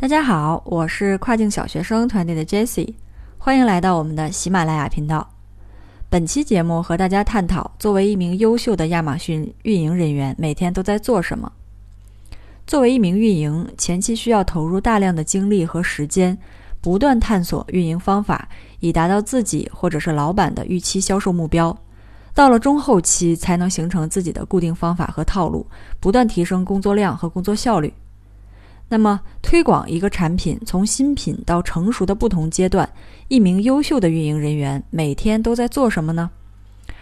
大家好，我是跨境小学生团队的 Jesse，欢迎来到我们的喜马拉雅频道。本期节目和大家探讨，作为一名优秀的亚马逊运营人员，每天都在做什么。作为一名运营，前期需要投入大量的精力和时间，不断探索运营方法，以达到自己或者是老板的预期销售目标。到了中后期，才能形成自己的固定方法和套路，不断提升工作量和工作效率。那么，推广一个产品从新品到成熟的不同阶段，一名优秀的运营人员每天都在做什么呢？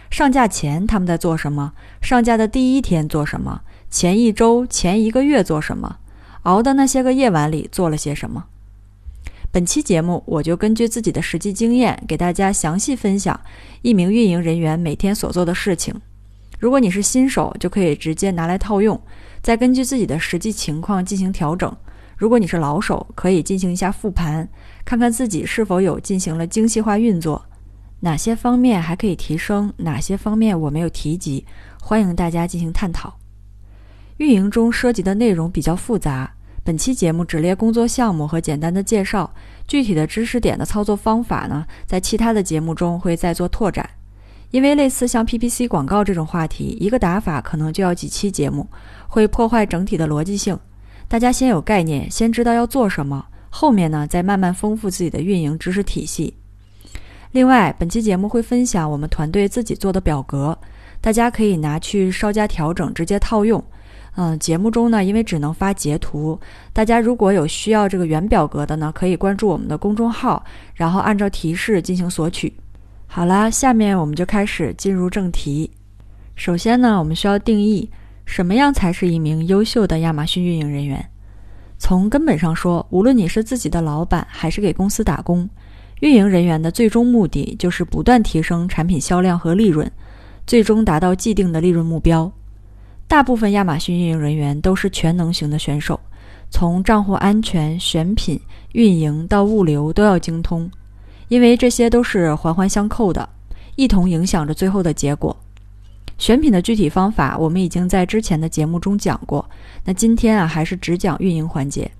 上架前他们在做什么？上架的第一天做什么？前一周、前一个月做什么？熬的那些个夜晚里做了些什么？本期节目，我就根据自己的实际经验，给大家详细分享一名运营人员每天所做的事情。如果你是新手，就可以直接拿来套用。再根据自己的实际情况进行调整。如果你是老手，可以进行一下复盘，看看自己是否有进行了精细化运作，哪些方面还可以提升，哪些方面我没有提及，欢迎大家进行探讨。运营中涉及的内容比较复杂，本期节目只列工作项目和简单的介绍，具体的知识点的操作方法呢，在其他的节目中会再做拓展。因为类似像 PPC 广告这种话题，一个打法可能就要几期节目，会破坏整体的逻辑性。大家先有概念，先知道要做什么，后面呢再慢慢丰富自己的运营知识体系。另外，本期节目会分享我们团队自己做的表格，大家可以拿去稍加调整，直接套用。嗯，节目中呢，因为只能发截图，大家如果有需要这个原表格的呢，可以关注我们的公众号，然后按照提示进行索取。好啦，下面我们就开始进入正题。首先呢，我们需要定义什么样才是一名优秀的亚马逊运营人员。从根本上说，无论你是自己的老板还是给公司打工，运营人员的最终目的就是不断提升产品销量和利润，最终达到既定的利润目标。大部分亚马逊运营人员都是全能型的选手，从账户安全、选品、运营到物流都要精通。因为这些都是环环相扣的，一同影响着最后的结果。选品的具体方法，我们已经在之前的节目中讲过。那今天啊，还是只讲运营环节。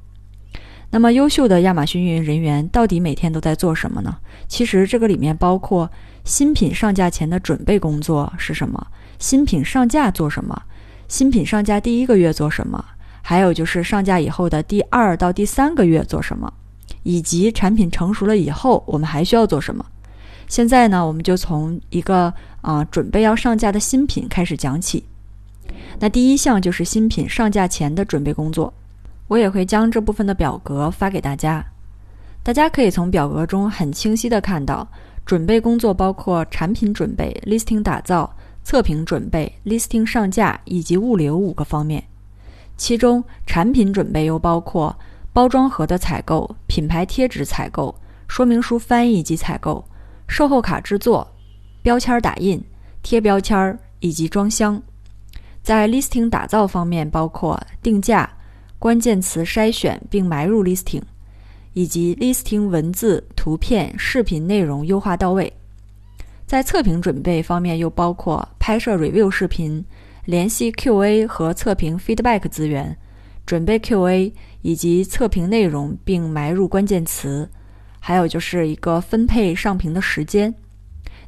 那么，优秀的亚马逊运营人员到底每天都在做什么呢？其实这个里面包括新品上架前的准备工作是什么，新品上架做什么，新品上架第一个月做什么，还有就是上架以后的第二到第三个月做什么。以及产品成熟了以后，我们还需要做什么？现在呢，我们就从一个啊准备要上架的新品开始讲起。那第一项就是新品上架前的准备工作，我也会将这部分的表格发给大家。大家可以从表格中很清晰的看到，准备工作包括产品准备、listing 打造、测评准备、listing 上架以及物流五个方面。其中，产品准备又包括。包装盒的采购、品牌贴纸采购、说明书翻译及采购、售后卡制作、标签打印、贴标签以及装箱。在 listing 打造方面，包括定价、关键词筛选并埋入 listing，以及 listing 文字、图片、视频内容优化到位。在测评准备方面，又包括拍摄 review 视频、联系 QA 和测评 feedback 资源。准备 QA 以及测评内容，并埋入关键词，还有就是一个分配上屏的时间。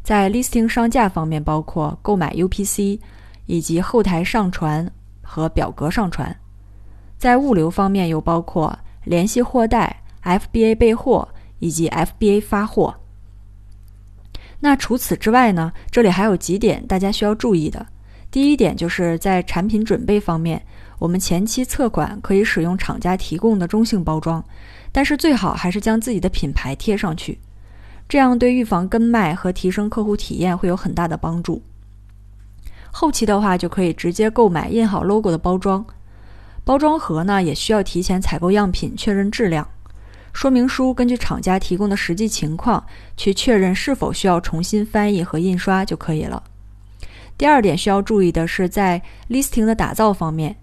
在 listing 上架方面，包括购买 UPC 以及后台上传和表格上传。在物流方面，又包括联系货代、FBA 备货以及 FBA 发货。那除此之外呢？这里还有几点大家需要注意的。第一点就是在产品准备方面。我们前期测款可以使用厂家提供的中性包装，但是最好还是将自己的品牌贴上去，这样对预防跟卖和提升客户体验会有很大的帮助。后期的话就可以直接购买印好 logo 的包装，包装盒呢也需要提前采购样品确认质量，说明书根据厂家提供的实际情况去确认是否需要重新翻译和印刷就可以了。第二点需要注意的是在 listing 的打造方面。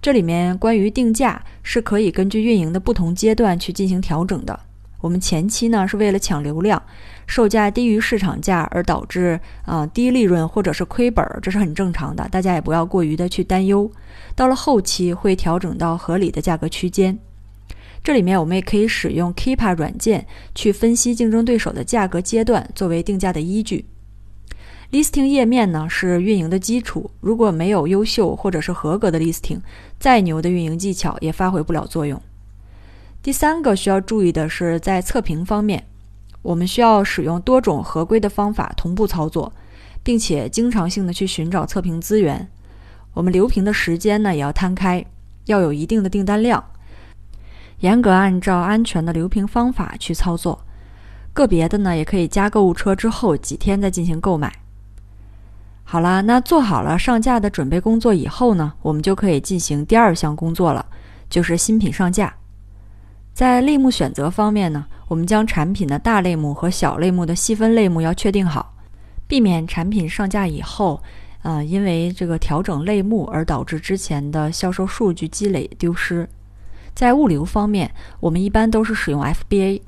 这里面关于定价是可以根据运营的不同阶段去进行调整的。我们前期呢是为了抢流量，售价低于市场价而导致啊低利润或者是亏本，这是很正常的，大家也不要过于的去担忧。到了后期会调整到合理的价格区间。这里面我们也可以使用 Keepa 软件去分析竞争对手的价格阶段，作为定价的依据。Listing 页面呢是运营的基础，如果没有优秀或者是合格的 Listing，再牛的运营技巧也发挥不了作用。第三个需要注意的是，在测评方面，我们需要使用多种合规的方法同步操作，并且经常性的去寻找测评资源。我们留评的时间呢也要摊开，要有一定的订单量，严格按照安全的留评方法去操作。个别的呢也可以加购物车之后几天再进行购买。好了，那做好了上架的准备工作以后呢，我们就可以进行第二项工作了，就是新品上架。在类目选择方面呢，我们将产品的大类目和小类目的细分类目要确定好，避免产品上架以后，呃，因为这个调整类目而导致之前的销售数据积累丢失。在物流方面，我们一般都是使用 FBA，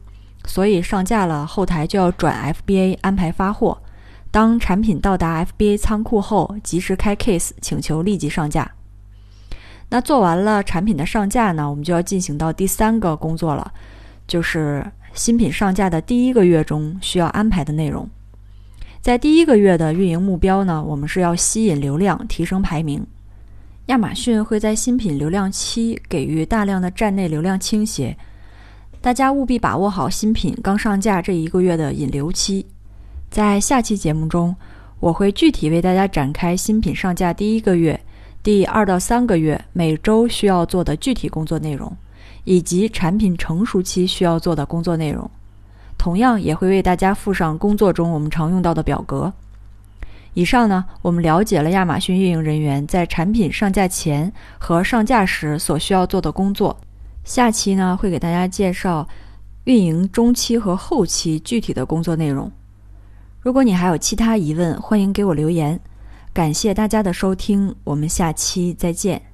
所以上架了后台就要转 FBA 安排发货。当产品到达 FBA 仓库后，及时开 case 请求立即上架。那做完了产品的上架呢，我们就要进行到第三个工作了，就是新品上架的第一个月中需要安排的内容。在第一个月的运营目标呢，我们是要吸引流量，提升排名。亚马逊会在新品流量期给予大量的站内流量倾斜，大家务必把握好新品刚上架这一个月的引流期。在下期节目中，我会具体为大家展开新品上架第一个月、第二到三个月每周需要做的具体工作内容，以及产品成熟期需要做的工作内容。同样也会为大家附上工作中我们常用到的表格。以上呢，我们了解了亚马逊运营人员在产品上架前和上架时所需要做的工作。下期呢，会给大家介绍运营中期和后期具体的工作内容。如果你还有其他疑问，欢迎给我留言。感谢大家的收听，我们下期再见。